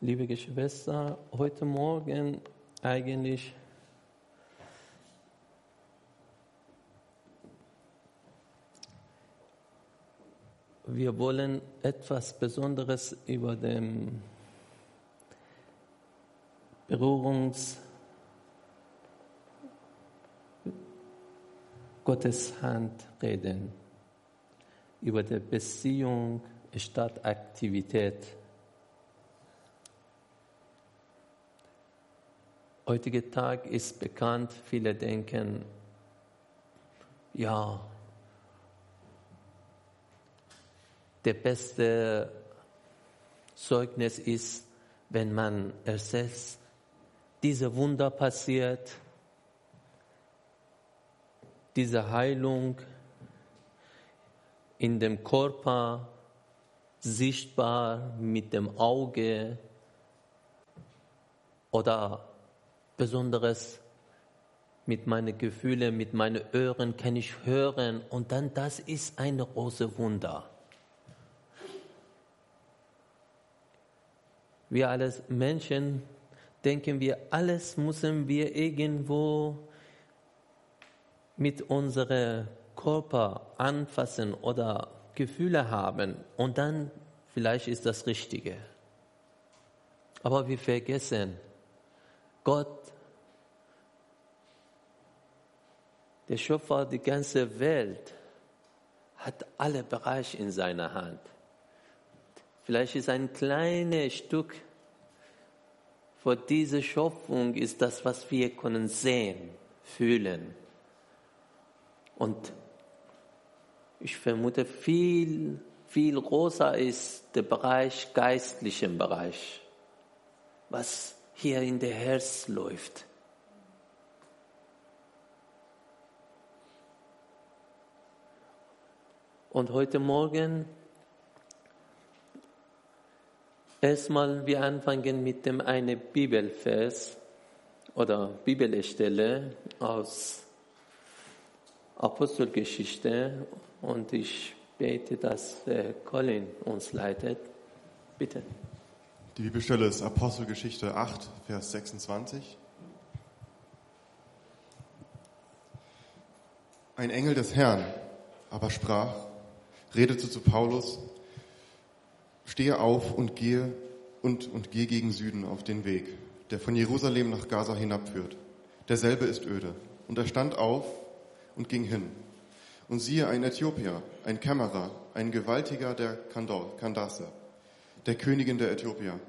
Liebe Geschwister, heute Morgen eigentlich wir wollen etwas Besonderes über den Berührungs Gottes Hand reden, über die Beziehung statt Aktivität. Heutiger Tag ist bekannt, viele denken, ja, der beste Zeugnis ist, wenn man ersetzt, diese Wunder passiert, diese Heilung in dem Körper sichtbar mit dem Auge oder Besonderes mit meinen Gefühlen, mit meinen Ohren kann ich hören und dann das ist ein große Wunder. Wir als Menschen denken wir, alles müssen wir irgendwo mit unserem Körper anfassen oder Gefühle haben und dann vielleicht ist das Richtige. Aber wir vergessen, Gott, der Schöpfer der ganzen Welt, hat alle Bereiche in seiner Hand. Vielleicht ist ein kleines Stück vor dieser Schöpfung ist das, was wir können sehen, fühlen. Und ich vermute, viel, viel größer ist der Bereich, geistlichen Bereich, was hier in der Herz läuft. Und heute Morgen erstmal wir anfangen mit dem einen Bibelvers oder Bibelstelle aus Apostelgeschichte und ich bete, dass Colin uns leitet. Bitte. Die Bibelstelle ist Apostelgeschichte 8, Vers 26. Ein Engel des Herrn aber sprach, redete zu Paulus, stehe auf und gehe und, und geh gegen Süden auf den Weg, der von Jerusalem nach Gaza hinabführt. Derselbe ist öde. Und er stand auf und ging hin. Und siehe, ein Äthiopier, ein Kämmerer, ein Gewaltiger der Kandasse, der Königin der Äthiopier,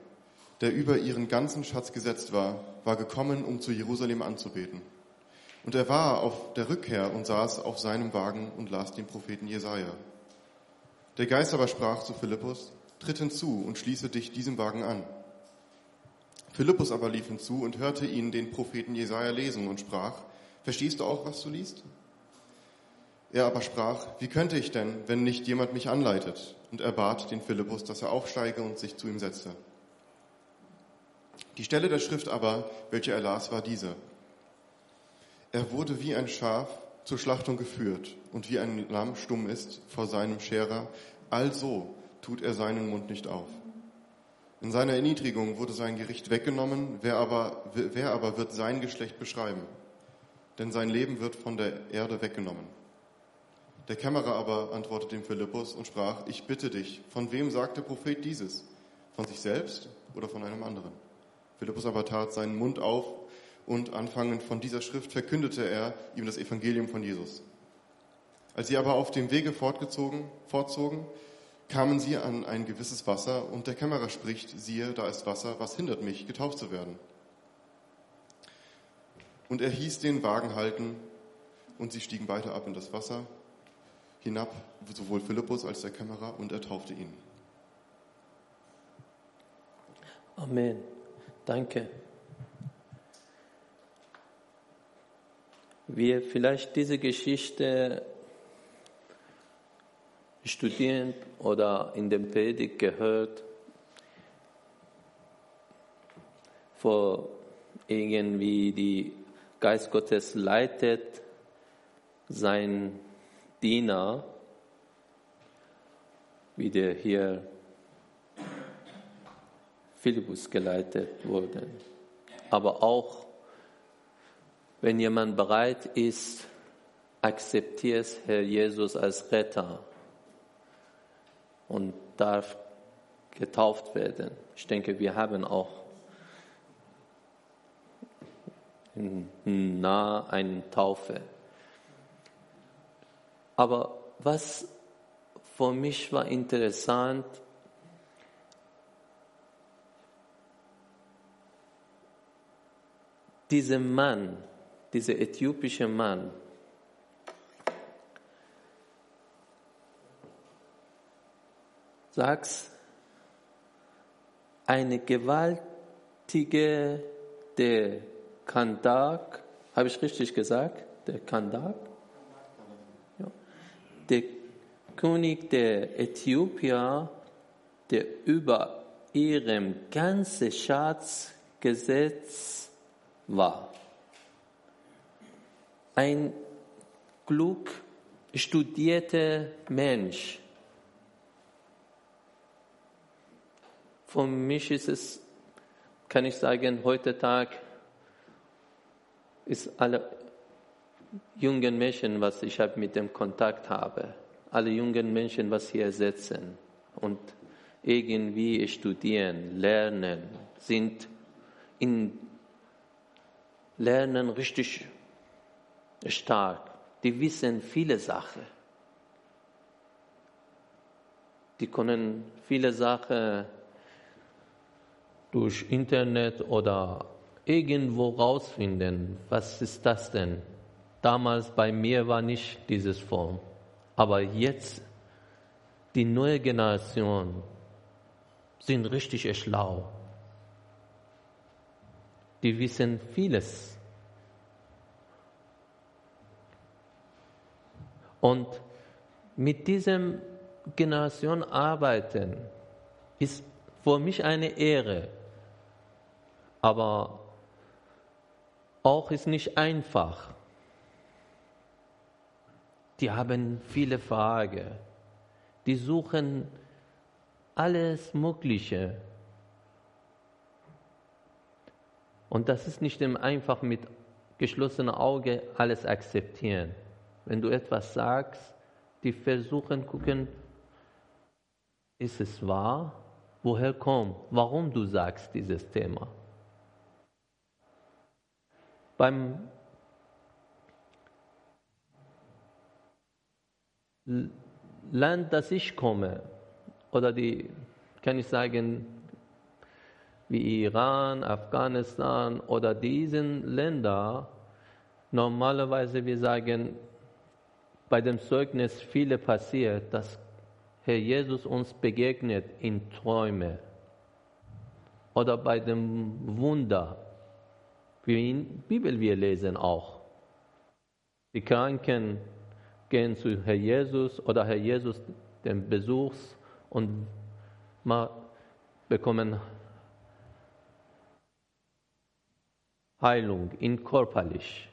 der über ihren ganzen Schatz gesetzt war, war gekommen, um zu Jerusalem anzubeten. Und er war auf der Rückkehr und saß auf seinem Wagen und las den Propheten Jesaja. Der Geist aber sprach zu Philippus, tritt hinzu und schließe dich diesem Wagen an. Philippus aber lief hinzu und hörte ihn den Propheten Jesaja lesen und sprach, verstehst du auch, was du liest? Er aber sprach, wie könnte ich denn, wenn nicht jemand mich anleitet? Und er bat den Philippus, dass er aufsteige und sich zu ihm setze. Die Stelle der Schrift aber, welche er las, war diese. Er wurde wie ein Schaf zur Schlachtung geführt und wie ein Lamm stumm ist vor seinem Scherer, also tut er seinen Mund nicht auf. In seiner Erniedrigung wurde sein Gericht weggenommen, wer aber, wer aber wird sein Geschlecht beschreiben? Denn sein Leben wird von der Erde weggenommen. Der Kämmerer aber antwortete dem Philippus und sprach, ich bitte dich, von wem sagt der Prophet dieses? Von sich selbst oder von einem anderen? Philippus aber tat seinen Mund auf und anfangend von dieser Schrift verkündete er ihm das Evangelium von Jesus. Als sie aber auf dem Wege fortgezogen, fortzogen, kamen sie an ein gewisses Wasser und der Kämmerer spricht, siehe, da ist Wasser, was hindert mich, getauft zu werden? Und er hieß den Wagen halten und sie stiegen weiter ab in das Wasser hinab, sowohl Philippus als der Kämmerer, und er taufte ihn. Amen. Danke. Wir vielleicht diese Geschichte studieren oder in dem Predigt gehört, vor irgendwie die Geist Gottes leitet sein Diener, wie der hier Philippus geleitet wurden. Aber auch, wenn jemand bereit ist, akzeptiert Herr Jesus als Retter und darf getauft werden. Ich denke, wir haben auch nah eine Taufe. Aber was für mich war interessant, dieser Mann, dieser äthiopische Mann, sagt, eine gewaltige, der Kandak, habe ich richtig gesagt? Der Kandak? Der König der Äthiopier, der über ihrem ganzen Schatz gesetzt war. Ein klug studierter Mensch. Für mich ist es, kann ich sagen, heutzutage ist alle jungen Menschen, was ich habe mit dem Kontakt habe, alle jungen Menschen, was hier sitzen und irgendwie studieren, lernen, sind in Lernen richtig stark. Die wissen viele Sachen. Die können viele Sachen durch Internet oder irgendwo rausfinden, was ist das denn? Damals bei mir war nicht dieses Form. Aber jetzt, die neue Generation sind richtig schlau. Die wissen vieles. Und mit diesem Generation arbeiten ist für mich eine Ehre. Aber auch ist nicht einfach. Die haben viele Fragen. Die suchen alles Mögliche. Und das ist nicht einfach mit geschlossenem Auge alles akzeptieren. Wenn du etwas sagst, die versuchen gucken, ist es wahr? Woher kommt? Warum du sagst dieses Thema? Beim Land, das ich komme, oder die, kann ich sagen, wie Iran, Afghanistan oder diesen Länder, normalerweise wir sagen, bei dem Zeugnis viele passiert, dass Herr Jesus uns begegnet in Träume oder bei dem Wunder wie in Bibel wir lesen auch. Die Kranken gehen zu Herr Jesus oder Herr Jesus den Besuchs und bekommen Heilung in körperlich.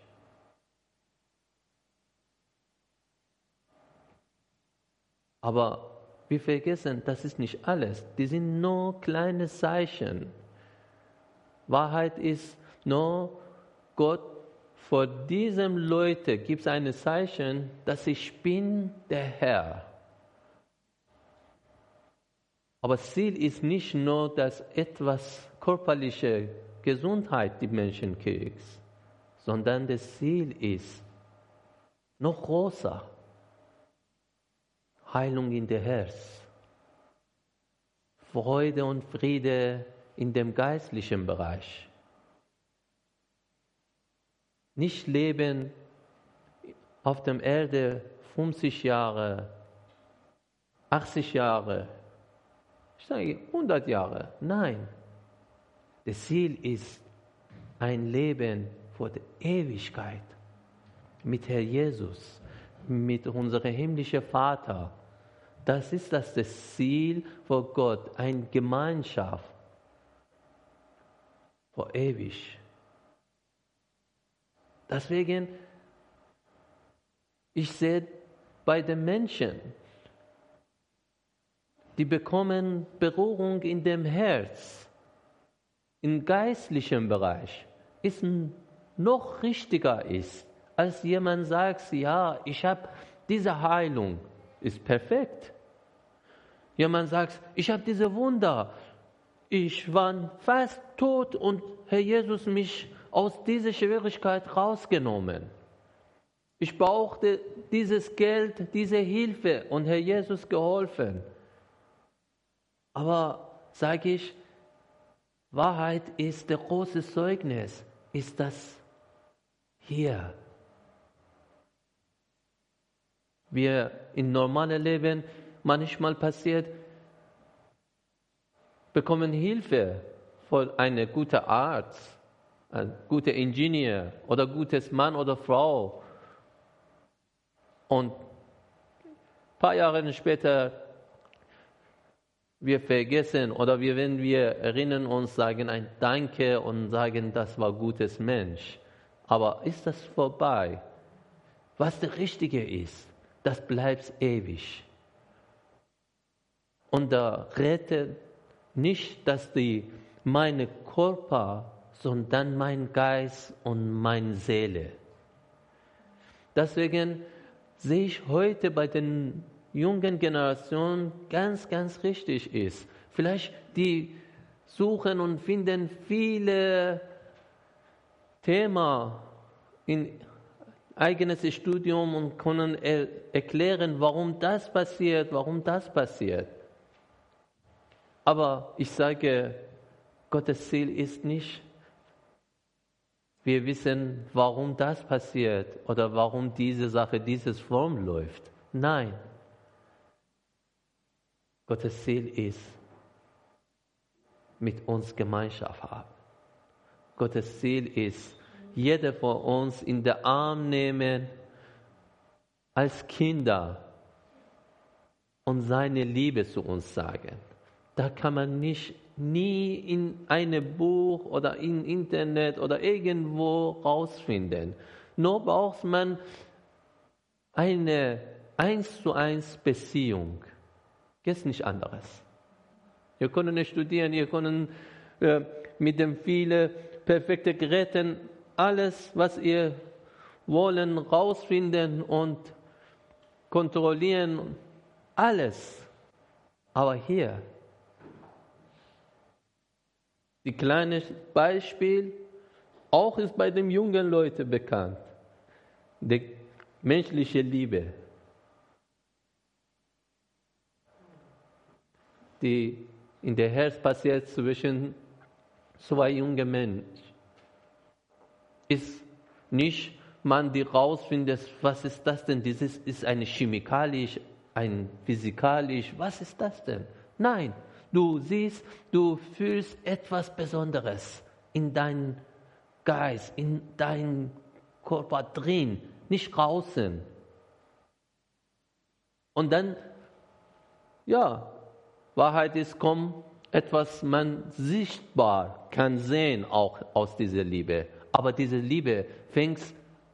Aber wir vergessen, das ist nicht alles. Die sind nur kleine Zeichen. Wahrheit ist, nur Gott vor diesem Leute gibt es ein Zeichen, dass ich bin der Herr. Aber Ziel ist nicht nur, dass etwas körperliche Gesundheit die Menschen kriegt, sondern das Ziel ist noch größer. Heilung in der Herz. Freude und Friede in dem geistlichen Bereich nicht leben auf der Erde 50 Jahre, 80 Jahre, ich sage 100 Jahre. Nein, das Ziel ist ein Leben vor der Ewigkeit mit Herr Jesus, mit unserem himmlischen Vater. Das ist das, das Ziel vor Gott, eine Gemeinschaft vor ewig. Deswegen, ich sehe bei den Menschen, die bekommen Berührung in dem Herz, im geistlichen Bereich ist noch richtiger ist, als jemand sagt, ja, ich habe diese Heilung, ist perfekt. Jemand sagt, ich habe diese Wunder, ich war fast tot und Herr Jesus mich aus dieser Schwierigkeit rausgenommen. Ich brauchte dieses Geld, diese Hilfe und Herr Jesus geholfen. Aber sage ich, Wahrheit ist der große Zeugnis, ist das hier. Wir im normalen Leben manchmal passiert, bekommen Hilfe von einem guten Arzt, einem guten Ingenieur oder gutes Mann oder Frau. Und ein paar Jahre später wir vergessen oder wir, wenn wir erinnern uns, sagen ein Danke und sagen, das war gutes Mensch. Aber ist das vorbei? Was der Richtige ist, das bleibt ewig. Und da rettet nicht, dass die meine Körper, sondern mein Geist und meine Seele. Deswegen sehe ich heute bei den jungen Generation ganz, ganz richtig ist. Vielleicht die suchen und finden viele Themen in eigenes Studium und können er erklären, warum das passiert, warum das passiert. Aber ich sage, Gottes Ziel ist nicht, wir wissen, warum das passiert oder warum diese Sache, dieses Form läuft. Nein. Gottes Ziel ist, mit uns Gemeinschaft haben. Gottes Ziel ist, jeder von uns in den Arm nehmen als Kinder und seine Liebe zu uns sagen. Da kann man nicht nie in einem Buch oder im Internet oder irgendwo rausfinden. Nur braucht man eine eins zu eins Beziehung Jetzt nicht anderes. Ihr könnt nicht studieren, ihr könnt äh, mit den vielen perfekten Geräten alles, was ihr wollen, rausfinden und kontrollieren. Alles. Aber hier, die kleine Beispiel, auch ist bei den jungen Leuten bekannt. Die menschliche Liebe. die in der Herz passiert zwischen zwei jungen Menschen, ist nicht man die rausfindet, was ist das denn? Dieses ist eine chemikalisch, ein physikalisch, was ist das denn? Nein, du siehst, du fühlst etwas Besonderes in deinem Geist, in deinem Körper drin, nicht draußen. Und dann, ja, Wahrheit ist, komm, etwas man sichtbar kann sehen auch aus dieser Liebe. Aber diese Liebe fängt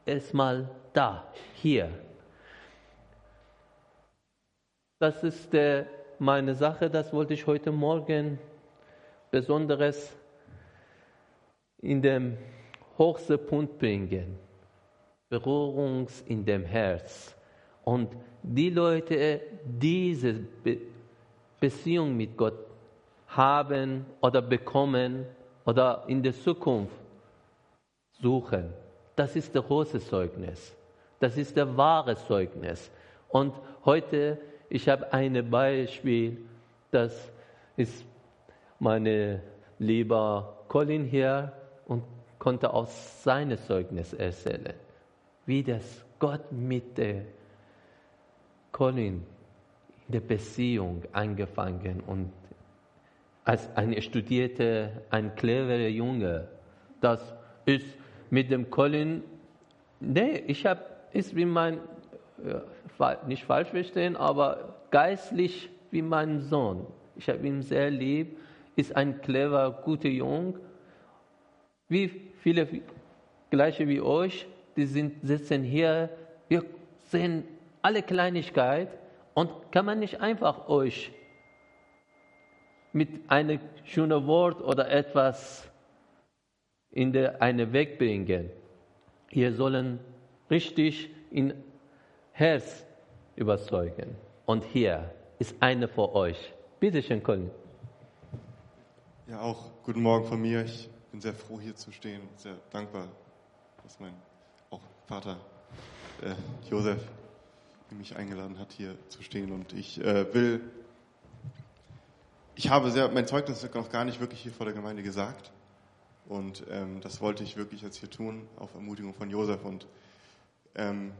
erstmal da, hier. Das ist äh, meine Sache, das wollte ich heute Morgen besonderes in dem höchsten Punkt bringen. Berührungs in dem Herz. Und die Leute, diese Beziehung mit Gott haben oder bekommen oder in der Zukunft suchen. Das ist der große Zeugnis. Das ist der wahre Zeugnis. Und heute, ich habe ein Beispiel, das ist meine lieber Colin hier und konnte aus seinem Zeugnis erzählen, wie das Gott mit der Colin der Beziehung angefangen und als ein studierter, ein cleverer Junge, das ist mit dem Colin, nee, ich habe, ist wie mein, nicht falsch verstehen, aber geistlich wie mein Sohn. Ich habe ihn sehr lieb, ist ein clever, guter Junge, wie viele gleiche wie euch, die sind, sitzen hier, wir sehen alle Kleinigkeit und kann man nicht einfach euch mit einem schönen Wort oder etwas in der einen Weg bringen. Ihr sollen richtig in Herz überzeugen. Und hier ist eine für euch. Bitte schön, Colin. Ja, auch guten Morgen von mir. Ich bin sehr froh, hier zu stehen. Sehr dankbar, dass mein auch Vater äh, Josef mich eingeladen hat, hier zu stehen. Und ich äh, will, ich habe sehr, mein Zeugnis noch gar nicht wirklich hier vor der Gemeinde gesagt. Und ähm, das wollte ich wirklich jetzt hier tun, auf Ermutigung von Josef. Und ähm,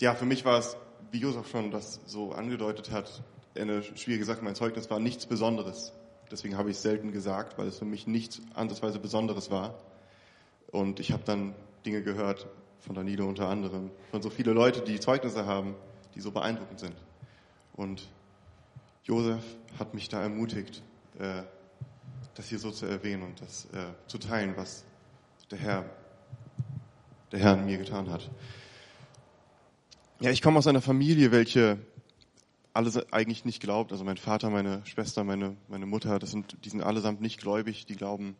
ja, für mich war es, wie Josef schon das so angedeutet hat, eine schwierige Sache. Mein Zeugnis war nichts Besonderes. Deswegen habe ich es selten gesagt, weil es für mich nichts ansatzweise Besonderes war. Und ich habe dann Dinge gehört, von Danilo unter anderem, von so viele Leute, die Zeugnisse haben, die so beeindruckend sind. Und Josef hat mich da ermutigt, äh, das hier so zu erwähnen und das äh, zu teilen, was der Herr, der Herr an mir getan hat. Ja, ich komme aus einer Familie, welche alles eigentlich nicht glaubt. Also mein Vater, meine Schwester, meine, meine Mutter, das sind, die sind allesamt nicht gläubig. Die glauben,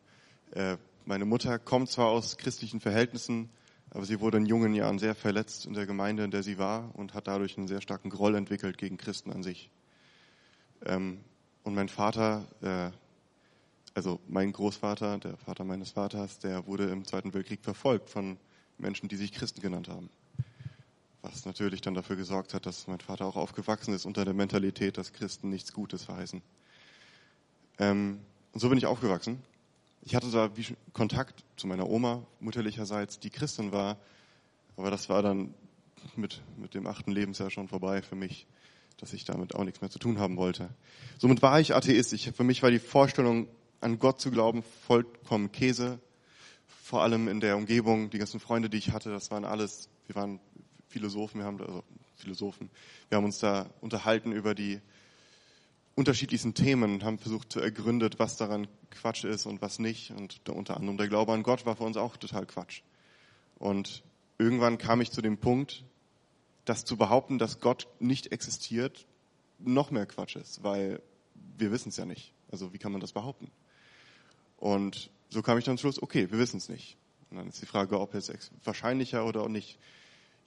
äh, meine Mutter kommt zwar aus christlichen Verhältnissen, aber sie wurde in jungen Jahren sehr verletzt in der Gemeinde, in der sie war und hat dadurch einen sehr starken Groll entwickelt gegen Christen an sich. Ähm, und mein Vater, äh, also mein Großvater, der Vater meines Vaters, der wurde im Zweiten Weltkrieg verfolgt von Menschen, die sich Christen genannt haben. Was natürlich dann dafür gesorgt hat, dass mein Vater auch aufgewachsen ist unter der Mentalität, dass Christen nichts Gutes verheißen. Ähm, und so bin ich aufgewachsen. Ich hatte da Kontakt zu meiner Oma mutterlicherseits, die Christin war, aber das war dann mit, mit dem achten Lebensjahr schon vorbei für mich, dass ich damit auch nichts mehr zu tun haben wollte. Somit war ich Atheist. Ich, für mich war die Vorstellung, an Gott zu glauben, vollkommen Käse. Vor allem in der Umgebung, die ganzen Freunde, die ich hatte, das waren alles, wir waren Philosophen, wir haben, also Philosophen, wir haben uns da unterhalten über die unterschiedlichsten Themen und haben versucht zu ergründet, was daran Quatsch ist und was nicht. Und unter anderem der Glaube an Gott war für uns auch total Quatsch. Und irgendwann kam ich zu dem Punkt, dass zu behaupten, dass Gott nicht existiert, noch mehr Quatsch ist, weil wir wissen es ja nicht. Also wie kann man das behaupten? Und so kam ich dann zum Schluss, okay, wir wissen es nicht. Und dann ist die Frage, ob es wahrscheinlicher oder nicht.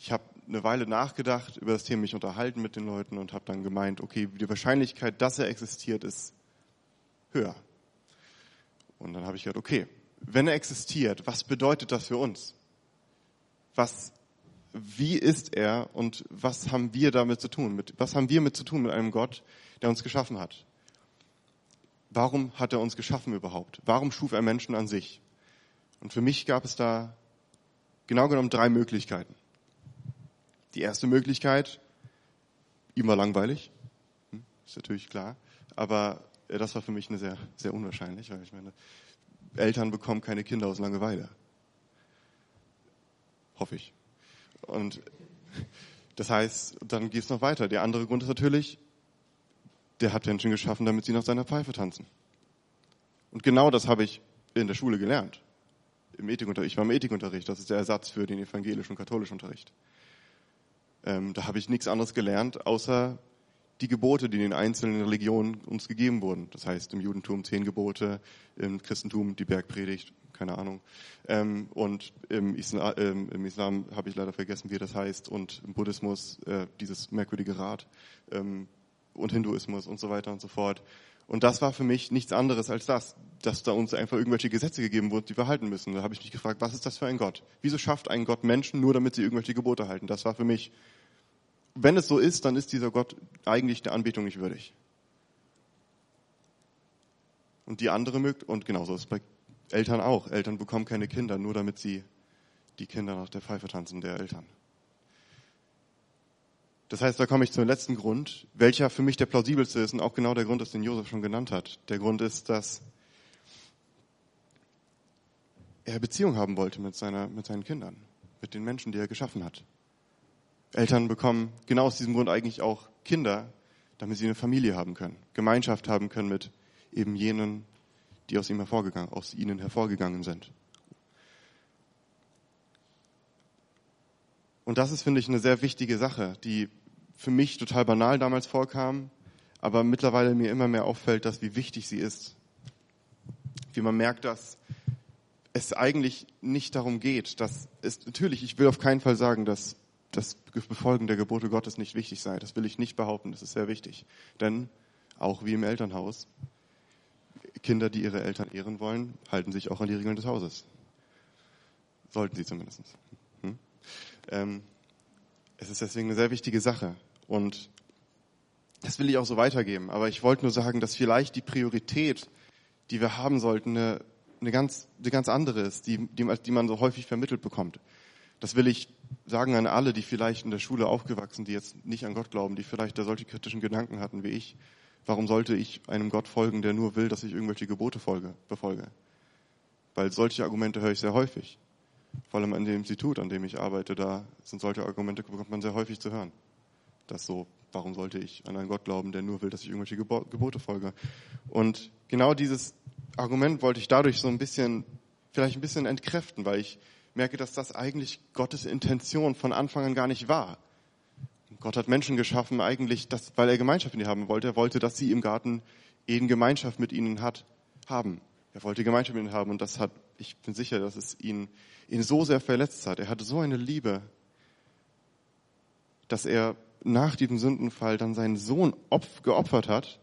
Ich habe eine Weile nachgedacht, über das Thema mich unterhalten mit den Leuten und habe dann gemeint, okay, die Wahrscheinlichkeit, dass er existiert, ist höher. Und dann habe ich gedacht, okay, wenn er existiert, was bedeutet das für uns? Was, wie ist er und was haben wir damit zu tun? Mit, was haben wir mit zu tun mit einem Gott, der uns geschaffen hat? Warum hat er uns geschaffen überhaupt? Warum schuf er Menschen an sich? Und für mich gab es da genau genommen drei Möglichkeiten. Die erste Möglichkeit, ihm war langweilig, hm, ist natürlich klar, aber das war für mich eine sehr, sehr unwahrscheinlich, weil ich meine, Eltern bekommen keine Kinder aus Langeweile. Hoffe ich. Und das heißt, dann geht es noch weiter. Der andere Grund ist natürlich, der hat Menschen geschaffen, damit sie nach seiner Pfeife tanzen. Und genau das habe ich in der Schule gelernt. Im Ethikunterricht. Ich war im Ethikunterricht. Das ist der Ersatz für den evangelischen und katholischen Unterricht. Ähm, da habe ich nichts anderes gelernt, außer die Gebote, die in den einzelnen Religionen uns gegeben wurden. Das heißt im Judentum zehn Gebote, im Christentum die Bergpredigt, keine Ahnung. Ähm, und im Islam, ähm, Islam habe ich leider vergessen, wie das heißt. Und im Buddhismus äh, dieses merkwürdige Rad. Ähm, und Hinduismus und so weiter und so fort. Und das war für mich nichts anderes als das, dass da uns einfach irgendwelche Gesetze gegeben wurden, die wir halten müssen. Da habe ich mich gefragt, was ist das für ein Gott? Wieso schafft ein Gott Menschen nur, damit sie irgendwelche Gebote halten? Das war für mich, wenn es so ist, dann ist dieser Gott eigentlich der Anbetung nicht würdig. Und die andere Möglichkeit, und genauso ist es bei Eltern auch. Eltern bekommen keine Kinder, nur damit sie die Kinder nach der Pfeife tanzen der Eltern. Das heißt, da komme ich zum letzten Grund, welcher für mich der plausibelste ist und auch genau der Grund ist, den Josef schon genannt hat. Der Grund ist, dass er Beziehung haben wollte mit, seiner, mit seinen Kindern, mit den Menschen, die er geschaffen hat. Eltern bekommen genau aus diesem Grund eigentlich auch Kinder, damit sie eine Familie haben können, Gemeinschaft haben können mit eben jenen, die aus ihm hervorgegangen, aus ihnen hervorgegangen sind. Und das ist, finde ich, eine sehr wichtige Sache, die für mich total banal damals vorkam, aber mittlerweile mir immer mehr auffällt, dass wie wichtig sie ist. Wie man merkt, dass es eigentlich nicht darum geht, dass es natürlich, ich will auf keinen Fall sagen, dass das Befolgen der Gebote Gottes nicht wichtig sei. Das will ich nicht behaupten. Das ist sehr wichtig. Denn auch wie im Elternhaus, Kinder, die ihre Eltern ehren wollen, halten sich auch an die Regeln des Hauses. Sollten sie zumindest. Hm? Ähm, es ist deswegen eine sehr wichtige Sache. Und das will ich auch so weitergeben. Aber ich wollte nur sagen, dass vielleicht die Priorität, die wir haben sollten, eine, eine, ganz, eine ganz andere ist, die, die, die man so häufig vermittelt bekommt. Das will ich sagen an alle, die vielleicht in der Schule aufgewachsen, die jetzt nicht an Gott glauben, die vielleicht da solche kritischen Gedanken hatten wie ich. Warum sollte ich einem Gott folgen, der nur will, dass ich irgendwelche Gebote folge, befolge? Weil solche Argumente höre ich sehr häufig. Vor allem an dem Institut, an dem ich arbeite, da sind solche Argumente, bekommt man sehr häufig zu hören. Das so, warum sollte ich an einen Gott glauben, der nur will, dass ich irgendwelche Gebote folge? Und genau dieses Argument wollte ich dadurch so ein bisschen, vielleicht ein bisschen entkräften, weil ich merke, dass das eigentlich Gottes Intention von Anfang an gar nicht war. Gott hat Menschen geschaffen, eigentlich, das, weil er Gemeinschaft mit ihnen haben wollte. Er wollte, dass sie im Garten Eden Gemeinschaft mit ihnen hat, haben. Er wollte Gemeinschaft mit ihnen haben und das hat, ich bin sicher, dass es ihn, ihn so sehr verletzt hat. Er hatte so eine Liebe, dass er nach diesem Sündenfall dann seinen Sohn geopfert hat,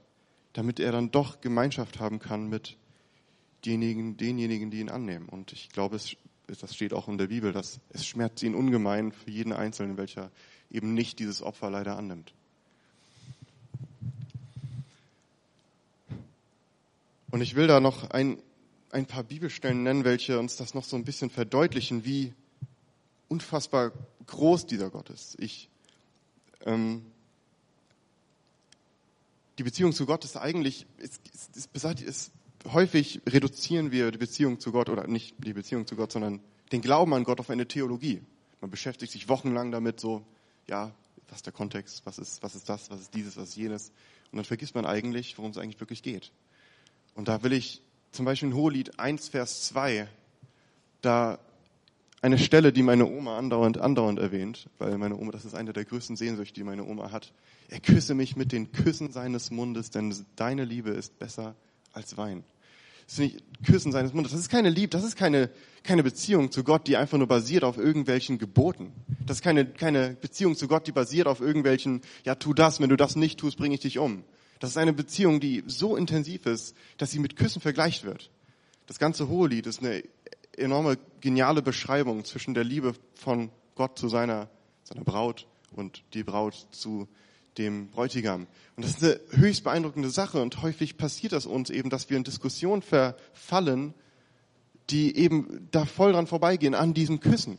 damit er dann doch Gemeinschaft haben kann mit denjenigen, denjenigen, die ihn annehmen. Und ich glaube, es, das steht auch in der Bibel, dass es schmerzt ihn ungemein für jeden Einzelnen, welcher eben nicht dieses Opfer leider annimmt. Und ich will da noch ein, ein paar Bibelstellen nennen, welche uns das noch so ein bisschen verdeutlichen, wie unfassbar groß dieser Gott ist. Ich, ähm, die Beziehung zu Gott ist eigentlich, ist, ist, ist, ist, häufig reduzieren wir die Beziehung zu Gott, oder nicht die Beziehung zu Gott, sondern den Glauben an Gott auf eine Theologie. Man beschäftigt sich wochenlang damit, so, ja, was ist der Kontext, was ist, was ist das, was ist dieses, was ist jenes. Und dann vergisst man eigentlich, worum es eigentlich wirklich geht. Und da will ich zum Beispiel in Hohelied 1, Vers 2, da eine Stelle, die meine Oma andauernd, andauernd erwähnt, weil meine Oma, das ist eine der größten Sehnsüchte, die meine Oma hat. Er küsse mich mit den Küssen seines Mundes, denn deine Liebe ist besser als Wein. Das ist nicht Küssen seines Mundes. Das ist keine Liebe, das ist keine, keine Beziehung zu Gott, die einfach nur basiert auf irgendwelchen Geboten. Das ist keine, keine Beziehung zu Gott, die basiert auf irgendwelchen, ja, tu das, wenn du das nicht tust, bringe ich dich um. Das ist eine Beziehung, die so intensiv ist, dass sie mit Küssen vergleicht wird. Das ganze Hohelied ist eine enorme, geniale Beschreibung zwischen der Liebe von Gott zu seiner, seiner Braut und die Braut zu dem Bräutigam. Und das ist eine höchst beeindruckende Sache und häufig passiert das uns eben, dass wir in Diskussionen verfallen, die eben da voll dran vorbeigehen, an diesem Küssen.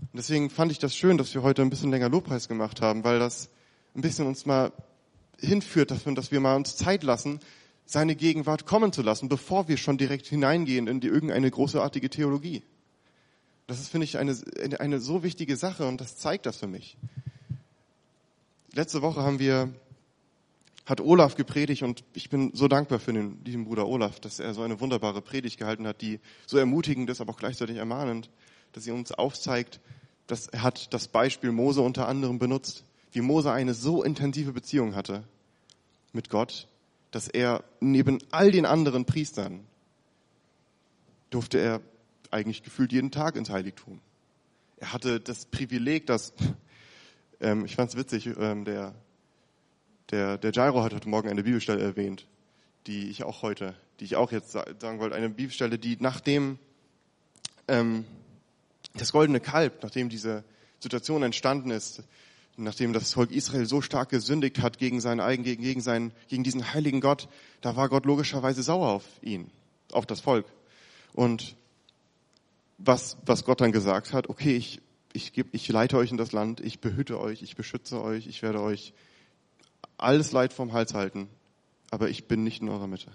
Und deswegen fand ich das schön, dass wir heute ein bisschen länger Lobpreis gemacht haben, weil das ein bisschen uns mal hinführt, dass wir, dass wir mal uns Zeit lassen, seine Gegenwart kommen zu lassen, bevor wir schon direkt hineingehen in die, irgendeine großartige Theologie. Das ist, finde ich, eine, eine so wichtige Sache und das zeigt das für mich. Letzte Woche haben wir, hat Olaf gepredigt und ich bin so dankbar für den lieben Bruder Olaf, dass er so eine wunderbare Predigt gehalten hat, die so ermutigend ist, aber auch gleichzeitig ermahnend, dass sie uns aufzeigt, dass er hat das Beispiel Mose unter anderem benutzt, wie Mose eine so intensive Beziehung hatte mit Gott, dass er neben all den anderen Priestern durfte er eigentlich gefühlt jeden Tag ins Heiligtum. Er hatte das Privileg, dass ähm, ich fand es witzig, ähm, der, der, der Jairo hat heute Morgen eine Bibelstelle erwähnt, die ich auch heute, die ich auch jetzt sagen wollte, eine Bibelstelle, die nachdem ähm, das goldene Kalb, nachdem diese Situation entstanden ist, nachdem das Volk Israel so stark gesündigt hat gegen seinen eigen, gegen, gegen seinen, gegen diesen heiligen Gott, da war Gott logischerweise sauer auf ihn, auf das Volk. Und was, was Gott dann gesagt hat, okay, ich ich, geb, ich leite euch in das Land, ich behüte euch, ich beschütze euch, ich werde euch alles Leid vom Hals halten, aber ich bin nicht in eurer Mitte.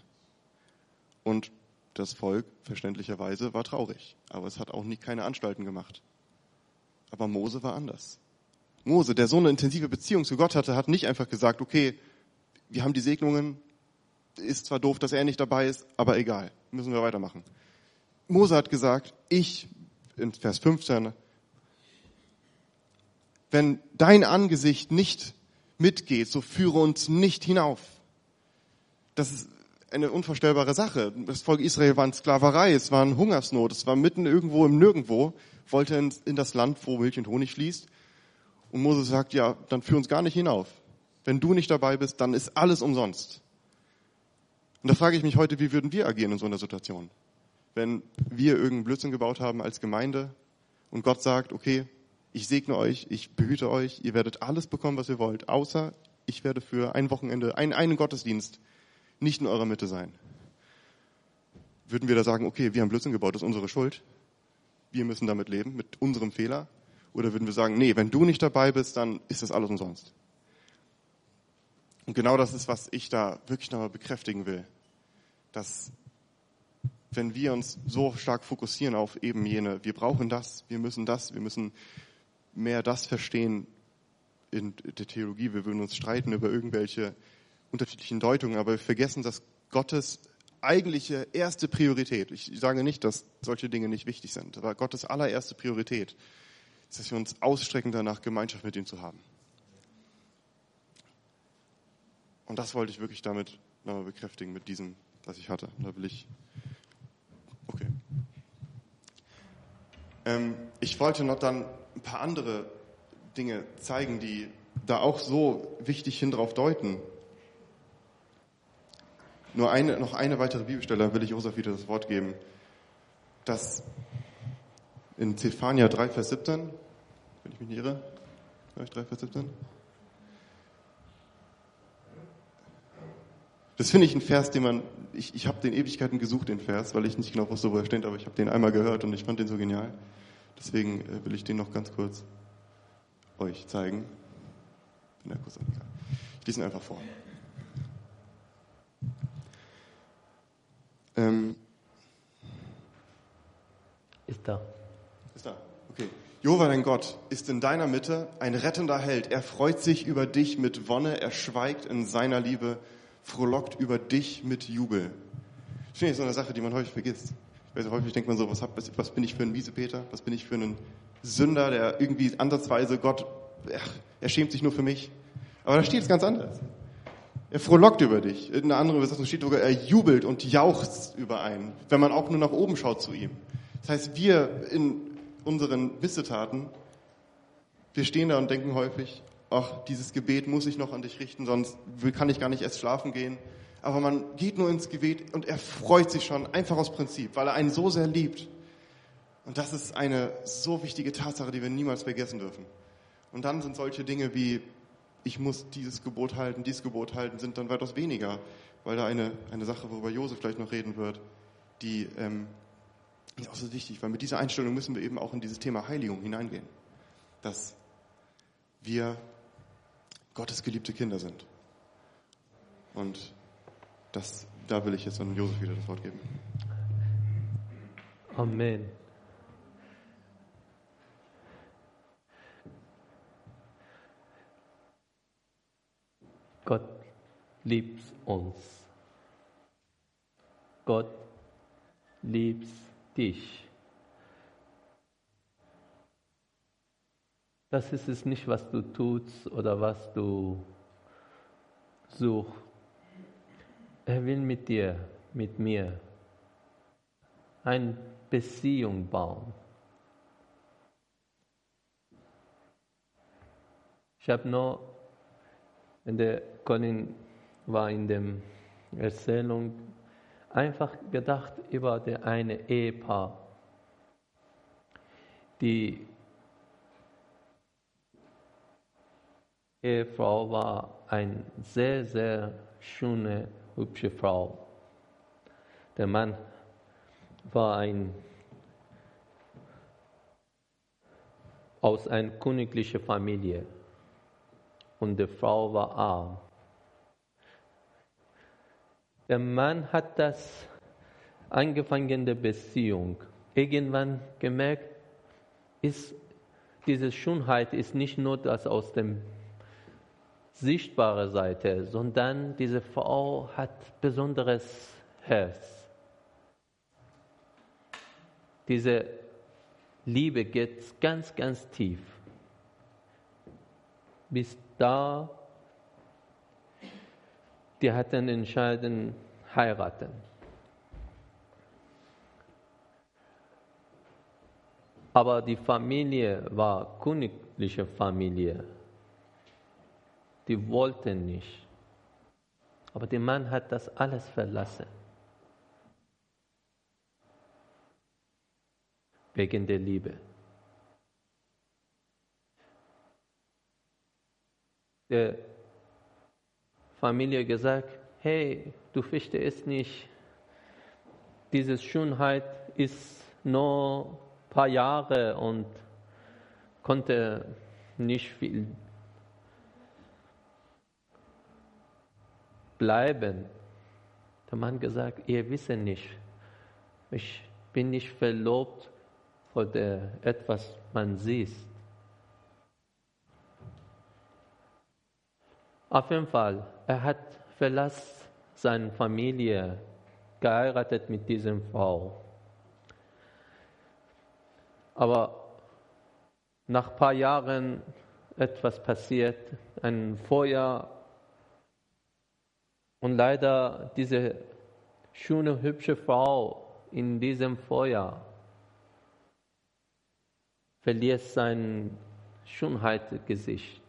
Und das Volk, verständlicherweise, war traurig, aber es hat auch nie keine Anstalten gemacht. Aber Mose war anders. Mose, der so eine intensive Beziehung zu Gott hatte, hat nicht einfach gesagt, okay, wir haben die Segnungen, ist zwar doof, dass er nicht dabei ist, aber egal, müssen wir weitermachen. Mose hat gesagt, ich, in Vers 15, wenn dein Angesicht nicht mitgeht, so führe uns nicht hinauf. Das ist, eine unvorstellbare Sache. Das Volk Israel war in Sklaverei, es war in Hungersnot, es war mitten irgendwo im Nirgendwo, wollte in, das Land, wo Milch und Honig fließt. Und Moses sagt, ja, dann führ uns gar nicht hinauf. Wenn du nicht dabei bist, dann ist alles umsonst. Und da frage ich mich heute, wie würden wir agieren in so einer Situation? Wenn wir irgendeinen Blödsinn gebaut haben als Gemeinde und Gott sagt, okay, ich segne euch, ich behüte euch, ihr werdet alles bekommen, was ihr wollt, außer ich werde für ein Wochenende, ein, einen Gottesdienst nicht in eurer Mitte sein. Würden wir da sagen, okay, wir haben Blödsinn gebaut, das ist unsere Schuld, wir müssen damit leben, mit unserem Fehler? Oder würden wir sagen, nee, wenn du nicht dabei bist, dann ist das alles umsonst? Und genau das ist, was ich da wirklich nochmal bekräftigen will. Dass, wenn wir uns so stark fokussieren auf eben jene, wir brauchen das, wir müssen das, wir müssen mehr das verstehen in der Theologie, wir würden uns streiten über irgendwelche unterschiedlichen Deutungen, aber wir vergessen, dass Gottes eigentliche erste Priorität, ich sage nicht, dass solche Dinge nicht wichtig sind, aber Gottes allererste Priorität dass wir uns ausstrecken danach, Gemeinschaft mit ihm zu haben. Und das wollte ich wirklich damit nochmal bekräftigen, mit diesem, was ich hatte. Da will ich. Okay. Ähm, ich wollte noch dann ein paar andere Dinge zeigen, die da auch so wichtig hin drauf deuten. Nur eine, noch eine weitere Bibelstelle, will ich Josef wieder das Wort geben. Das in Zephania 3, Vers 17, wenn ich mich nicht irre, 3, Vers 17. Das finde ich ein Vers, den man, ich, ich habe den Ewigkeiten gesucht, den Vers, weil ich nicht genau wusste, wo er steht, aber ich habe den einmal gehört und ich fand den so genial. Deswegen äh, will ich den noch ganz kurz euch zeigen. Ich lese ihn einfach vor. Ähm, ist da. Ist. Jehova, dein Gott, ist in deiner Mitte ein rettender Held. Er freut sich über dich mit Wonne, er schweigt in seiner Liebe, frohlockt über dich mit Jubel. Das finde ich so eine Sache, die man häufig vergisst. Weiß, häufig denkt man so, was, hab, was bin ich für ein Miesepeter? Was bin ich für ein Sünder, der irgendwie ansatzweise Gott, ach, er schämt sich nur für mich. Aber da steht es ganz anders. Er frohlockt über dich. In einer anderen Übersetzung steht sogar, er jubelt und jauchzt über einen, wenn man auch nur nach oben schaut zu ihm. Das heißt, wir in unseren Missetaten, wir stehen da und denken häufig, ach, dieses Gebet muss ich noch an dich richten, sonst kann ich gar nicht erst schlafen gehen. Aber man geht nur ins Gebet und er freut sich schon, einfach aus Prinzip, weil er einen so sehr liebt. Und das ist eine so wichtige Tatsache, die wir niemals vergessen dürfen. Und dann sind solche Dinge wie ich muss dieses Gebot halten, dieses Gebot halten, sind dann weitaus weniger, weil da eine, eine Sache, worüber Josef vielleicht noch reden wird, die ähm, ist auch so wichtig, weil mit dieser Einstellung müssen wir eben auch in dieses Thema Heiligung hineingehen. Dass wir Gottes geliebte Kinder sind. Und das, da will ich jetzt an Josef wieder das Wort geben. Amen. Gott liebt uns. Gott liebt dich. Das ist es nicht, was du tust oder was du suchst. Er will mit dir, mit mir eine Beziehung bauen. Ich habe nur, wenn der Colin war in der Erzählung, einfach gedacht über der eine Ehepaar, die Ehefrau war eine sehr, sehr schöne, hübsche Frau. Der Mann war ein aus einer königlichen Familie und die Frau war arm. Der Mann hat das angefangene Beziehung irgendwann gemerkt, ist, diese Schönheit ist nicht nur das aus der sichtbaren Seite, sondern diese Frau hat besonderes Herz. Diese Liebe geht ganz, ganz tief. Bis da, die hatten entschieden, heiraten. Aber die Familie war königliche Familie. Die wollten nicht. Aber der Mann hat das alles verlassen. Wegen der Liebe. Der Familie gesagt, hey, du verstehst nicht, diese Schönheit ist nur ein paar Jahre und konnte nicht viel bleiben. Der Mann gesagt, ihr wisst nicht, ich bin nicht verlobt vor der etwas man sieht. Auf jeden Fall, er hat verlassen seine Familie, geheiratet mit dieser Frau. Aber nach ein paar Jahren etwas passiert, ein Feuer und leider diese schöne, hübsche Frau in diesem Feuer verliert sein Schönheitsgesicht.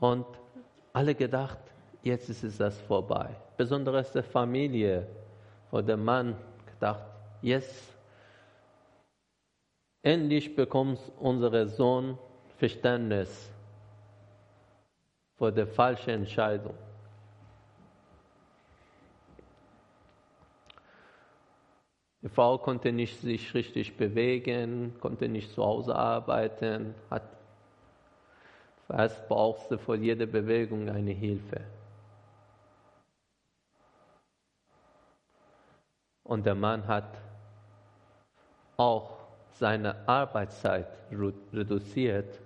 Und alle gedacht, jetzt ist es das vorbei. Besonders der Familie, wo der Mann gedacht, jetzt endlich bekommt unser Sohn Verständnis vor der falschen Entscheidung. Die Frau konnte nicht sich richtig bewegen, konnte nicht zu Hause arbeiten, hat Fast brauchst du vor jeder Bewegung eine Hilfe. Und der Mann hat auch seine Arbeitszeit reduziert,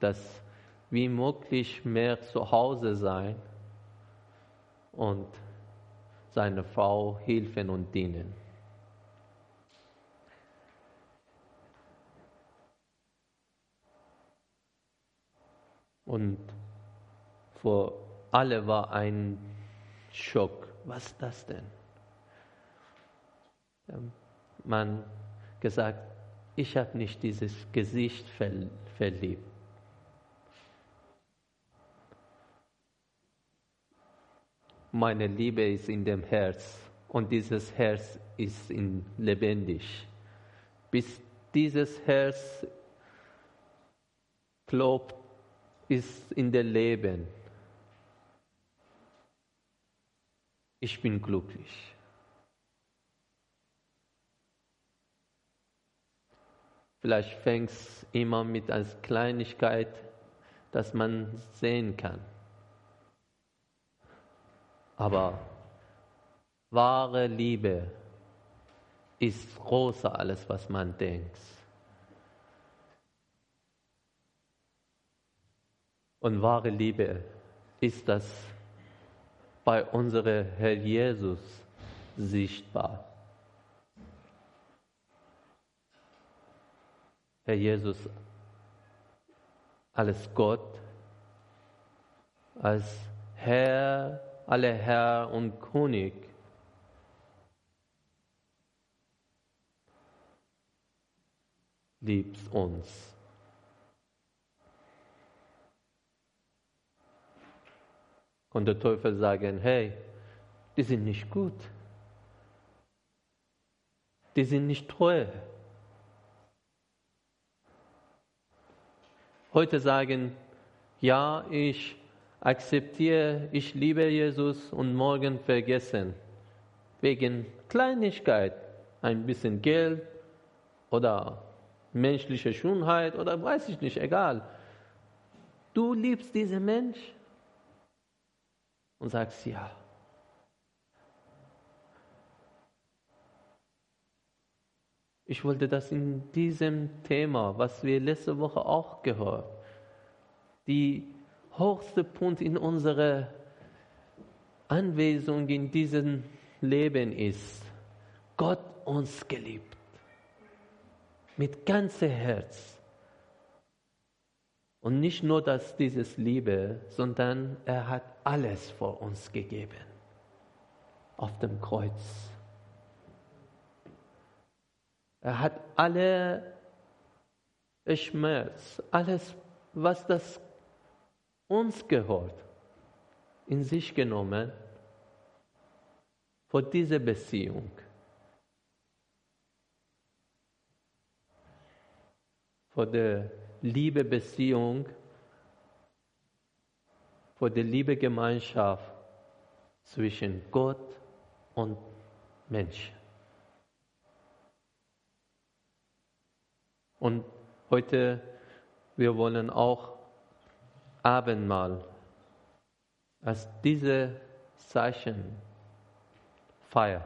dass wie möglich mehr zu Hause sein und seine Frau helfen und dienen. Und für alle war ein Schock. Was ist das denn? Man gesagt, ich habe nicht dieses Gesicht verliebt. Meine Liebe ist in dem Herz und dieses Herz ist in lebendig. Bis dieses Herz klopft, ist in der Leben. Ich bin glücklich. Vielleicht fängt es immer mit als Kleinigkeit, dass man sehen kann. Aber wahre Liebe ist größer alles, was man denkt. Und wahre Liebe ist das bei unserem Herr Jesus sichtbar. Herr Jesus als Gott, als Herr, alle Herr und König. Liebt uns. Und der Teufel sagen, hey, die sind nicht gut. Die sind nicht treu. Heute sagen, ja, ich akzeptiere, ich liebe Jesus und morgen vergessen. Wegen Kleinigkeit, ein bisschen Geld oder menschliche Schönheit oder weiß ich nicht, egal. Du liebst diesen Mensch, und sagst ja. Ich wollte das in diesem Thema, was wir letzte Woche auch gehört, die höchste Punkt in unserer Anwesung in diesem Leben ist, Gott uns geliebt. Mit ganzem Herz. Und nicht nur, dass dieses Liebe, sondern er hat alles vor uns gegeben. Auf dem Kreuz. Er hat alle Schmerz, alles, was das uns gehört, in sich genommen vor dieser Beziehung. Vor der Liebebeziehung, vor der Liebegemeinschaft zwischen Gott und Mensch. Und heute, wir wollen auch Abendmahl als diese Zeichen feiern.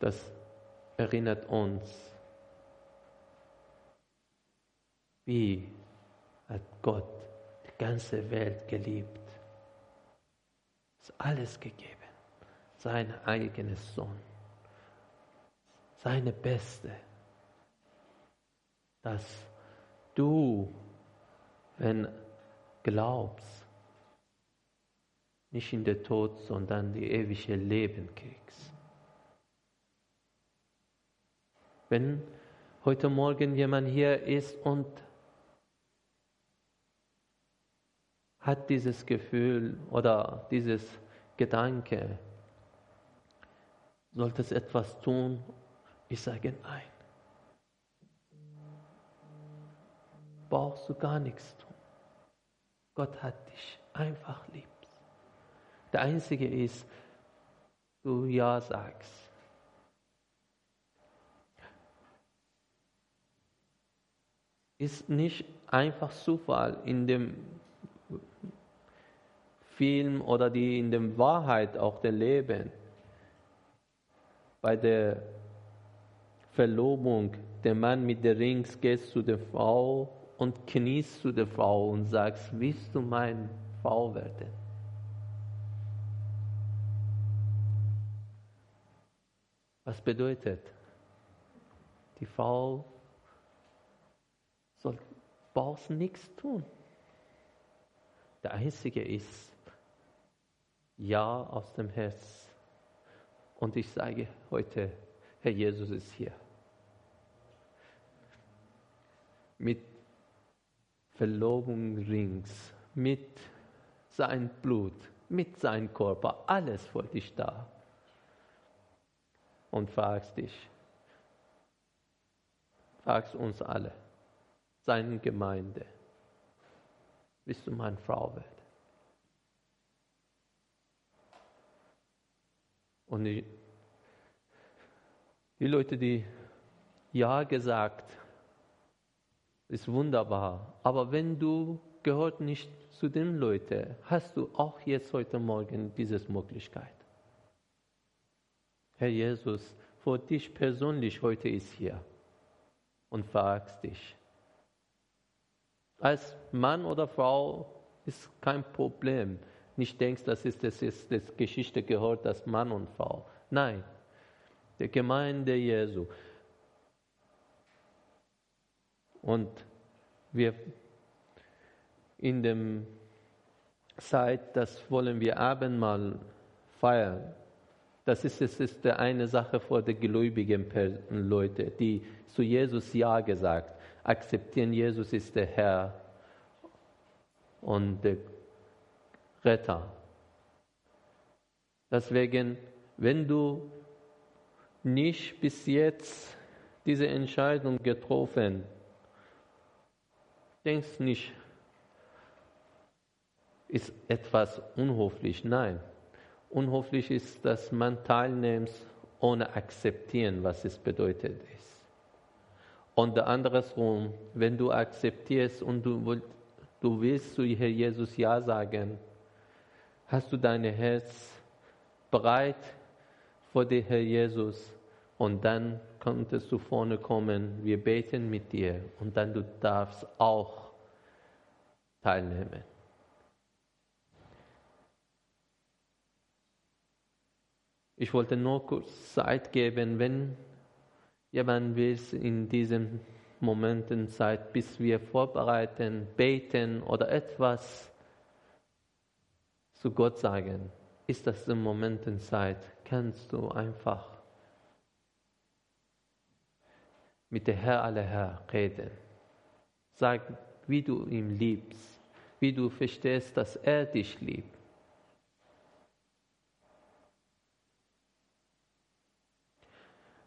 Das erinnert uns Wie hat Gott die ganze Welt geliebt? Ist alles gegeben. Sein eigenes Sohn. Seine Beste. Dass du, wenn glaubst, nicht in den Tod, sondern die ewige Leben kriegst. Wenn heute Morgen jemand hier ist und hat dieses Gefühl oder dieses Gedanke, sollte es etwas tun? Ich sage nein. Brauchst du gar nichts tun. Gott hat dich einfach lieb. Der Einzige ist, du Ja sagst. Ist nicht einfach Zufall in dem Film oder die in der Wahrheit auch der Leben. Bei der Verlobung, der Mann mit der Rings geht zu der Frau und kniet zu der Frau und sagt, willst du meine Frau werden? Was bedeutet? Die Frau soll, braucht nichts tun. Der Einzige ist Ja aus dem Herz. Und ich sage heute, Herr Jesus ist hier. Mit Verlobung rings, mit sein Blut, mit seinem Körper, alles für dich da. Und fragst dich, fragst uns alle, seine Gemeinde, bis du meine Frau wird. Und die, die Leute, die Ja gesagt, ist wunderbar. Aber wenn du gehört nicht zu den Leuten, hast du auch jetzt heute Morgen diese Möglichkeit. Herr Jesus, vor dich persönlich heute ist hier und fragst dich, als Mann oder Frau ist kein Problem. Nicht denkst, dass es das ist, das Geschichte gehört, dass Mann und Frau. Nein, der Gemeinde Jesu. Und wir in dem Zeit, das wollen wir Abendmahl feiern. Das ist, das ist eine Sache vor den gläubigen Leute, die zu Jesus Ja gesagt akzeptieren, Jesus ist der Herr und der Retter. Deswegen, wenn du nicht bis jetzt diese Entscheidung getroffen, denkst nicht, ist etwas unhöflich. Nein, unhöflich ist, dass man teilnimmt, ohne akzeptieren, was es bedeutet. Und andersrum, wenn du akzeptierst und du, du willst zu Herr Jesus Ja sagen, hast du dein Herz bereit vor dem Herr Jesus? Und dann könntest du vorne kommen, wir beten mit dir. Und dann du darfst auch teilnehmen. Ich wollte nur kurz Zeit geben, wenn jemand will in diesem Momenten Zeit, bis wir vorbereiten, beten oder etwas zu Gott sagen, ist das im Momenten Zeit, kannst du einfach mit der Herr aller Herr reden. Sag, wie du ihn liebst, wie du verstehst, dass er dich liebt.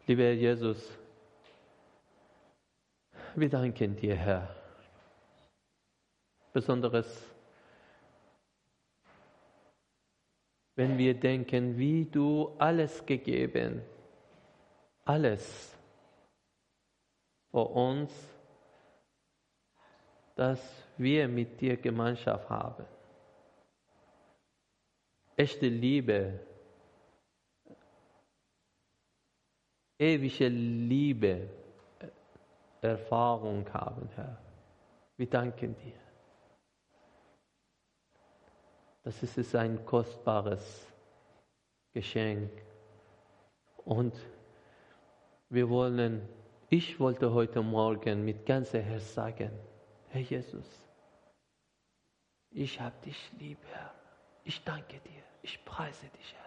Lieber Jesus, wir danken dir, Herr. Besonderes, wenn wir denken, wie du alles gegeben, alles für uns, dass wir mit dir Gemeinschaft haben. Echte Liebe ewige Liebe Erfahrung haben, Herr. Wir danken dir. Das ist ein kostbares Geschenk. Und wir wollen, ich wollte heute Morgen mit ganzem Herz sagen, Herr Jesus, ich habe dich lieb, Herr. Ich danke dir. Ich preise dich, Herr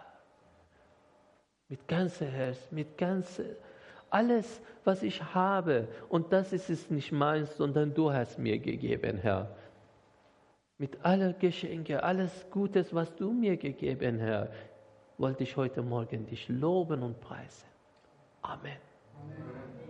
mit ganzem Herz, mit ganzem, alles, was ich habe. Und das ist es nicht meins, sondern du hast mir gegeben, Herr. Mit aller Geschenke, alles Gutes, was du mir gegeben, Herr, wollte ich heute Morgen dich loben und preisen. Amen. Amen.